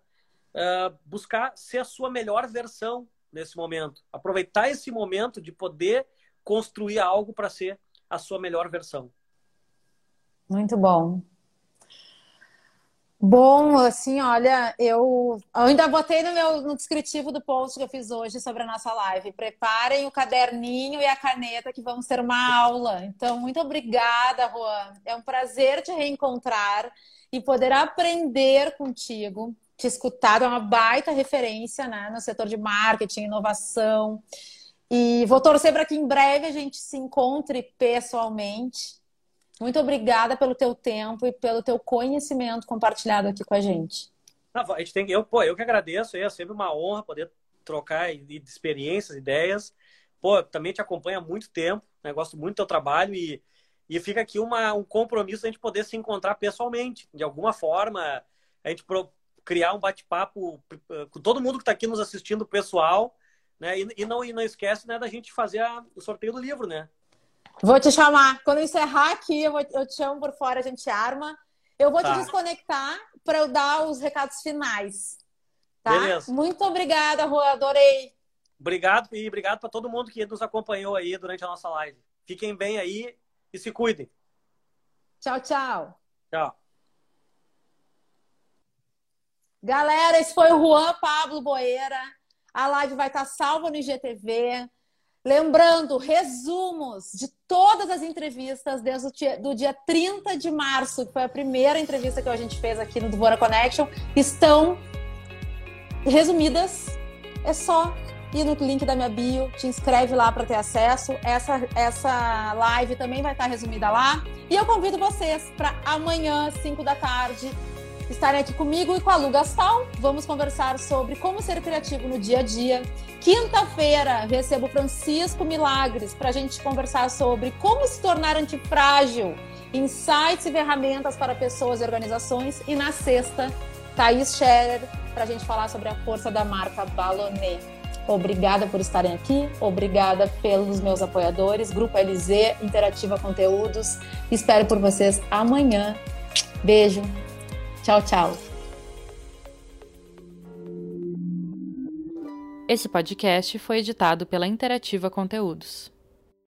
Uh, buscar ser a sua melhor versão nesse momento. Aproveitar esse momento de poder construir algo para ser a sua melhor versão. Muito bom. Bom, assim, olha, eu, ainda botei no meu no descritivo do post que eu fiz hoje sobre a nossa live. Preparem o caderninho e a caneta que vamos ter uma aula. Então, muito obrigada, Juan. É um prazer te reencontrar e poder aprender contigo, te escutar, é uma baita referência né, no setor de marketing, inovação. E vou torcer para que em breve a gente se encontre pessoalmente muito obrigada pelo teu tempo e pelo teu conhecimento compartilhado aqui com a gente. a gente tem, eu, pô, eu que agradeço, é sempre uma honra poder trocar experiências, ideias. Pô, também te acompanho há muito tempo, né? gosto muito do teu trabalho e, e fica aqui uma, um compromisso a gente poder se encontrar pessoalmente, de alguma forma, a gente pro, criar um bate-papo com todo mundo que está aqui nos assistindo, pessoal, né? E, e, não, e não esquece né, da gente fazer a, o sorteio do livro, né? Vou te chamar. Quando eu encerrar aqui, eu, vou, eu te chamo por fora, a gente arma. Eu vou tá. te desconectar para eu dar os recados finais. Tá? Beleza. Muito obrigada, Rua. Adorei. Obrigado e obrigado para todo mundo que nos acompanhou aí durante a nossa live. Fiquem bem aí e se cuidem. Tchau, tchau. Tchau. Galera, esse foi o Juan Pablo Boeira. A live vai estar salva no IGTV. Lembrando, resumos de todas as entrevistas desde o dia, do dia 30 de março, que foi a primeira entrevista que a gente fez aqui no Dvora Connection, estão resumidas. É só ir no link da minha bio, te inscreve lá para ter acesso. Essa, essa live também vai estar resumida lá. E eu convido vocês para amanhã, 5 da tarde, estarem aqui comigo e com a Lu Gastal. Vamos conversar sobre como ser criativo no dia a dia. Quinta-feira, recebo Francisco Milagres para a gente conversar sobre como se tornar antifrágil, insights e ferramentas para pessoas e organizações. E na sexta, Thaís Scherer para a gente falar sobre a força da marca Balonet. Obrigada por estarem aqui, obrigada pelos meus apoiadores, Grupo LZ, Interativa Conteúdos. Espero por vocês amanhã. Beijo, Tchau, tchau. Esse podcast foi editado pela Interativa Conteúdos.